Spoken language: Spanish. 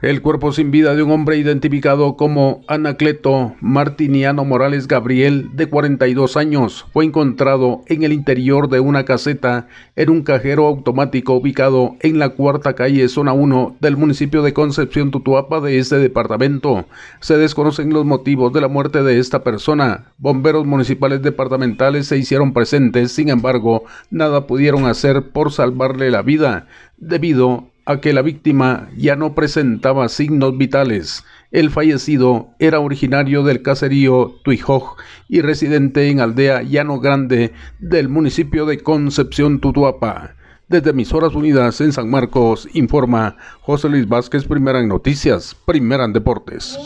El cuerpo sin vida de un hombre identificado como Anacleto Martiniano Morales Gabriel, de 42 años, fue encontrado en el interior de una caseta en un cajero automático ubicado en la cuarta calle, zona 1 del municipio de Concepción Tutuapa de este departamento. Se desconocen los motivos de la muerte de esta persona. Bomberos municipales departamentales se hicieron presentes, sin embargo, nada pudieron hacer por salvarle la vida, debido a que la víctima ya no presentaba signos vitales. El fallecido era originario del caserío Tuijoj y residente en aldea Llano Grande del municipio de Concepción Tutuapa. Desde Emisoras Unidas en San Marcos, informa José Luis Vázquez, primera en noticias, primera en deportes.